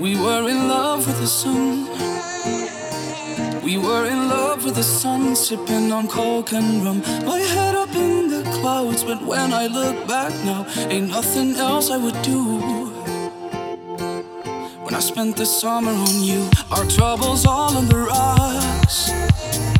We were in love with the sun. We were in love with the sun, sipping on coke and rum. My head up in the clouds, but when I look back now, ain't nothing else I would do. When I spent the summer on you, our troubles all on the rocks.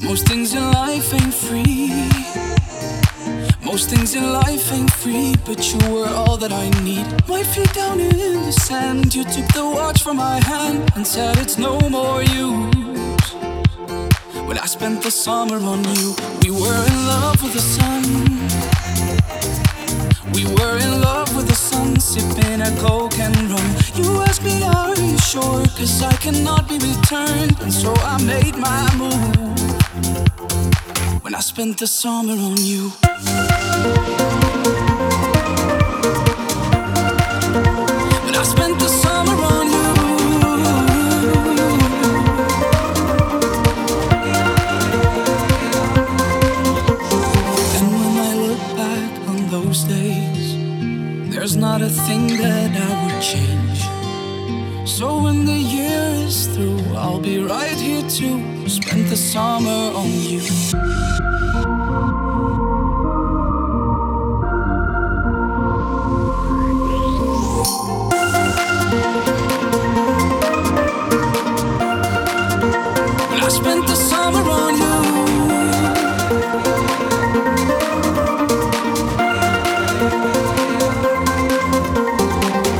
Most things in life ain't free. Most things in life ain't free, but you were all that I need. My feet down in the sand, you took the watch from my hand and said it's no more use. When I spent the summer on you, we were in love with the sun. We were in love with the sun, sipping a coke and rum. You asked me, Are you sure? Cause I cannot be returned, and so I made my move when I spent the summer on you. When I spent the summer on you. And when I look back on those days, there's not a thing that I would change. So when the year is through, I'll be right here to spend the summer on you. I spent the summer on you.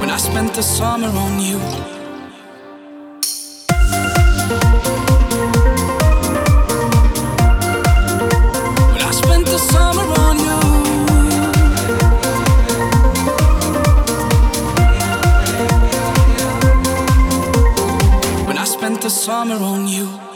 When I spent the summer on you. Summer on you.